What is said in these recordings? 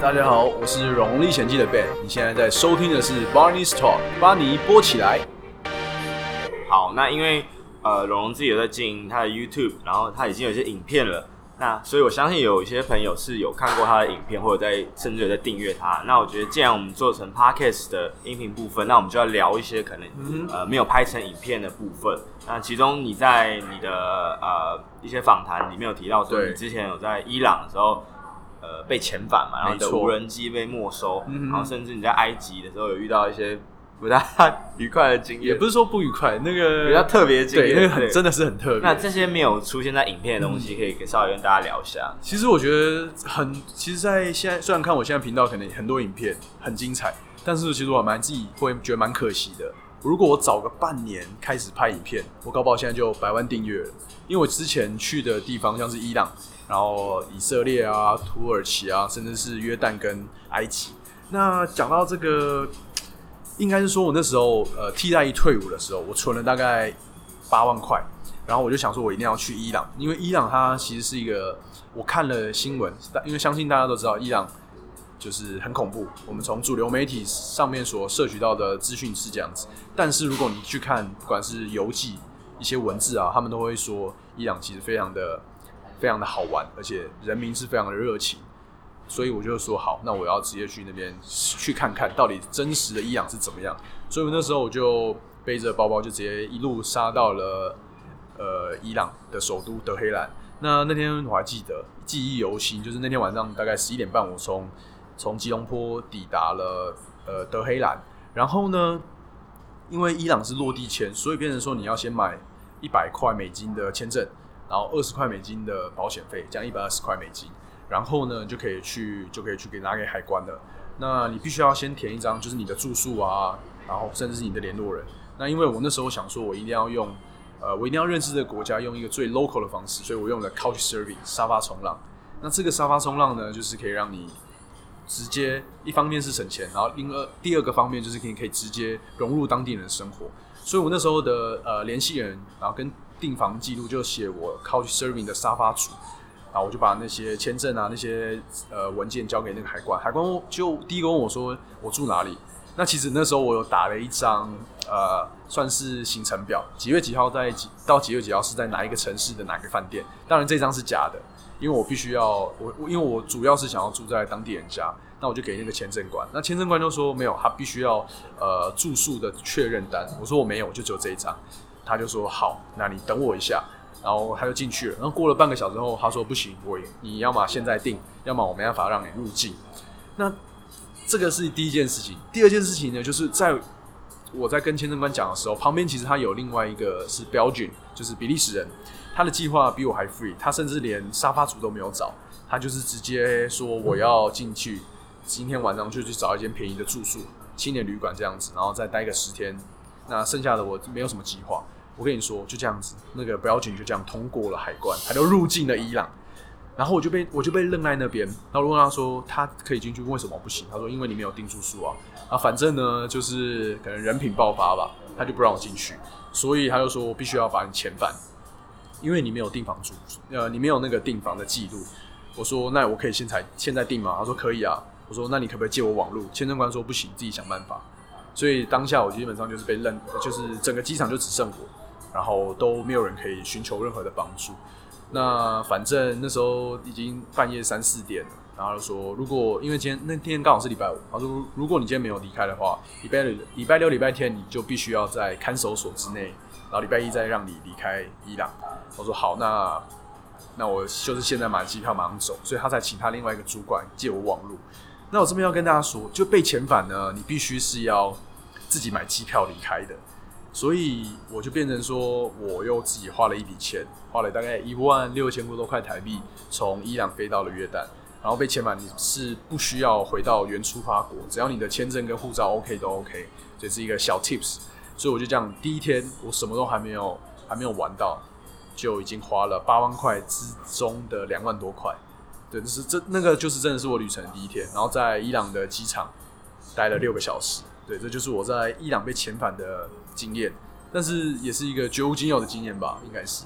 大家好，我是《龙历险记》的 Ben，你现在在收听的是 Barney's Talk，巴尼播起来。好，那因为呃，龙龙自己有在经营他的 YouTube，然后他已经有一些影片了，那所以我相信有一些朋友是有看过他的影片，或者在甚至有在订阅他。那我觉得，既然我们做成 Podcast 的音频部分，那我们就要聊一些可能、嗯、呃没有拍成影片的部分。那其中你在你的呃一些访谈里面有提到说，你之前有在伊朗的时候。呃，被遣返嘛，然后你的无人机被没收，然后甚至你在埃及的时候有遇到一些不太 愉快的经验，也不是说不愉快，那个比较特别的经验，对，那个很真的是很特别。那这些没有出现在影片的东西，可以给稍微跟大家聊一下。其实我觉得很，其实，在现在虽然看我现在频道可能很多影片很精彩，但是其实我蛮自己会觉得蛮可惜的。如果我早个半年开始拍影片，我搞不好现在就百万订阅了。因为我之前去的地方像是伊朗。然后以色列啊、土耳其啊，甚至是约旦跟埃及。那讲到这个，应该是说我那时候呃替代役退伍的时候，我存了大概八万块，然后我就想说，我一定要去伊朗，因为伊朗它其实是一个，我看了新闻，因为相信大家都知道伊朗就是很恐怖。我们从主流媒体上面所摄取到的资讯是这样子，但是如果你去看，不管是游记一些文字啊，他们都会说伊朗其实非常的。非常的好玩，而且人民是非常的热情，所以我就说好，那我要直接去那边去看看到底真实的伊朗是怎么样。所以那时候我就背着包包就直接一路杀到了呃伊朗的首都德黑兰。那那天我还记得记忆犹新，就是那天晚上大概十一点半，我从从吉隆坡抵达了呃德黑兰。然后呢，因为伊朗是落地签，所以变成说你要先买一百块美金的签证。然后二十块美金的保险费，这样一百二十块美金，然后呢就可以去就可以去给拿给海关了。那你必须要先填一张，就是你的住宿啊，然后甚至是你的联络人。那因为我那时候想说，我一定要用，呃，我一定要认识这个国家，用一个最 local 的方式，所以我用了 Couchsurfing 沙发冲浪。那这个沙发冲浪呢，就是可以让你直接一方面是省钱，然后另二第二个方面就是可以可以直接融入当地人的生活。所以我那时候的呃联系人，然后跟订房记录就写我 Couchsurfing 的沙发主，然后我就把那些签证啊那些呃文件交给那个海关，海关就第一个问我说我住哪里。那其实那时候我有打了一张呃算是行程表，几月几号在几到几月几号是在哪一个城市的哪个饭店。当然这张是假的，因为我必须要我我因为我主要是想要住在当地人家，那我就给那个签证官，那签证官就说没有，他必须要呃住宿的确认单。我说我没有，就只有这一张。他就说好，那你等我一下，然后他就进去了。然后过了半个小时后，他说不行，我你要么现在定，要么我没办法让你入境。那这个是第一件事情。第二件事情呢，就是在我在跟签证官讲的时候，旁边其实他有另外一个是 Belgian，就是比利时人，他的计划比我还 free，他甚至连沙发主都没有找，他就是直接说我要进去，今天晚上就去找一间便宜的住宿，青年旅馆这样子，然后再待个十天。那剩下的我没有什么计划。我跟你说，就这样子，那个 Belgian 就这样通过了海关，他就入境了伊朗。然后我就被我就被愣在那边。然后我问他说，他可以进去，为什么不行？他说，因为你没有订住宿啊。啊，反正呢，就是可能人品爆发吧，他就不让我进去。所以他就说我必须要把你遣返，因为你没有订房住，呃，你没有那个订房的记录。我说，那我可以现在现在订吗？他说可以啊。我说，那你可不可以借我网络？签证官说不行，自己想办法。所以当下我基本上就是被认，就是整个机场就只剩我。然后都没有人可以寻求任何的帮助。那反正那时候已经半夜三四点了，然后就说，如果因为今天那天刚好是礼拜五，他说如果你今天没有离开的话，礼拜六、礼拜六、礼拜天你就必须要在看守所之内，然后礼拜一再让你离开伊朗。我说好，那那我就是现在买机票马上走，所以他才请他另外一个主管借我网路。那我这边要跟大家说，就被遣返呢，你必须是要自己买机票离开的。所以我就变成说，我又自己花了一笔钱，花了大概一万六千多块台币，从伊朗飞到了约旦，然后被遣返。你是不需要回到原出发国，只要你的签证跟护照 OK 都 OK，这是一个小 tips。所以我就这样，第一天我什么都还没有，还没有玩到，就已经花了八万块之中的两万多块。对，就是这那个就是真的是我旅程第一天，然后在伊朗的机场待了六个小时。对，这就是我在伊朗被遣返的经验，但是也是一个绝无仅有的经验吧，应该是。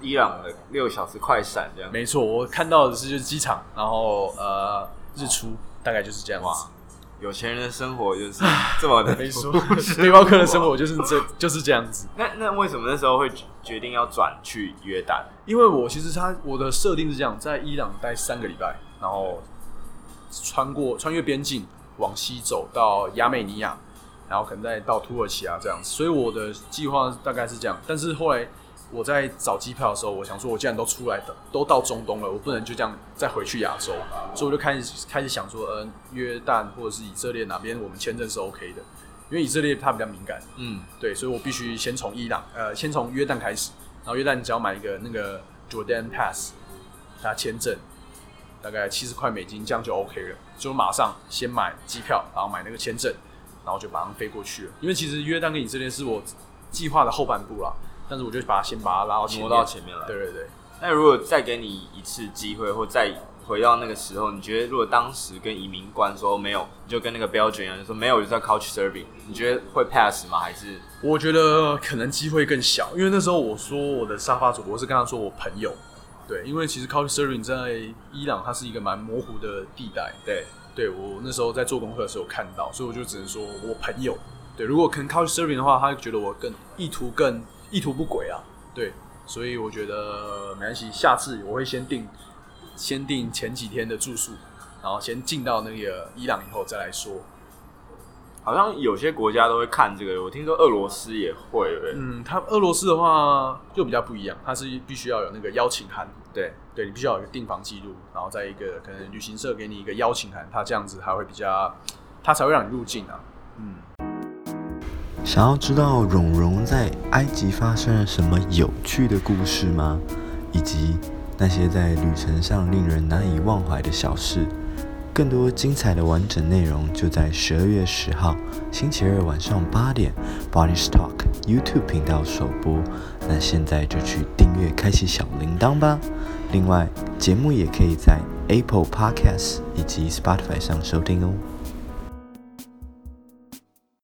伊朗的六小时快闪这样。没错，我看到的是就是机场，然后呃日出，大概就是这样子。哇，有钱人的生活就是 这么的，没错，背包客的生活就是这 就是这样子。那那为什么那时候会决定要转去约旦？因为我其实他我的设定是这样，在伊朗待三个礼拜，然后穿过穿越边境往西走到亚美尼亚，然后可能再到土耳其啊这样子。所以我的计划大概是这样，但是后来。我在找机票的时候，我想说，我既然都出来的，都到中东了，我不能就这样再回去亚洲，所以我就开始开始想说，呃，约旦或者是以色列哪边我们签证是 OK 的，因为以色列它比较敏感，嗯，对，所以我必须先从伊朗，呃，先从约旦开始，然后约旦只要买一个那个 Jordan Pass，它签证大概七十块美金，这样就 OK 了，就马上先买机票，然后买那个签证，然后就马上飞过去了，因为其实约旦跟以色列是我计划的后半部啦。但是我就把它先把它拉到前面，到前面来。对对对。那如果再给你一次机会，或再回到那个时候，你觉得如果当时跟移民官说没有，你就跟那个标准一样，就说没有，就是要 couch serving，你觉得会 pass 吗？还是？我觉得可能机会更小，因为那时候我说我的沙发主，我是跟他说我朋友。对，因为其实 couch surfing 在伊朗它是一个蛮模糊的地带。对，对我那时候在做功课的时候看到，所以我就只能说我朋友。对，如果可能 couch surfing 的话，他会觉得我更意图更。意图不轨啊，对，所以我觉得没关系。下次我会先定，先定前几天的住宿，然后先进到那个伊朗以后再来说。好像有些国家都会看这个，我听说俄罗斯也会。嗯，他俄罗斯的话就比较不一样，他是必须要有那个邀请函。对，对你必须要有一个订房记录，然后再一个可能旅行社给你一个邀请函，他这样子还会比较，他才会让你入境啊。嗯。想要知道蓉蓉在埃及发生了什么有趣的故事吗？以及那些在旅程上令人难以忘怀的小事？更多精彩的完整内容就在十二月十号星期二晚上八点，Body Talk YouTube 频道首播。那现在就去订阅，开启小铃铛吧。另外，节目也可以在 Apple Podcasts 以及 Spotify 上收听哦。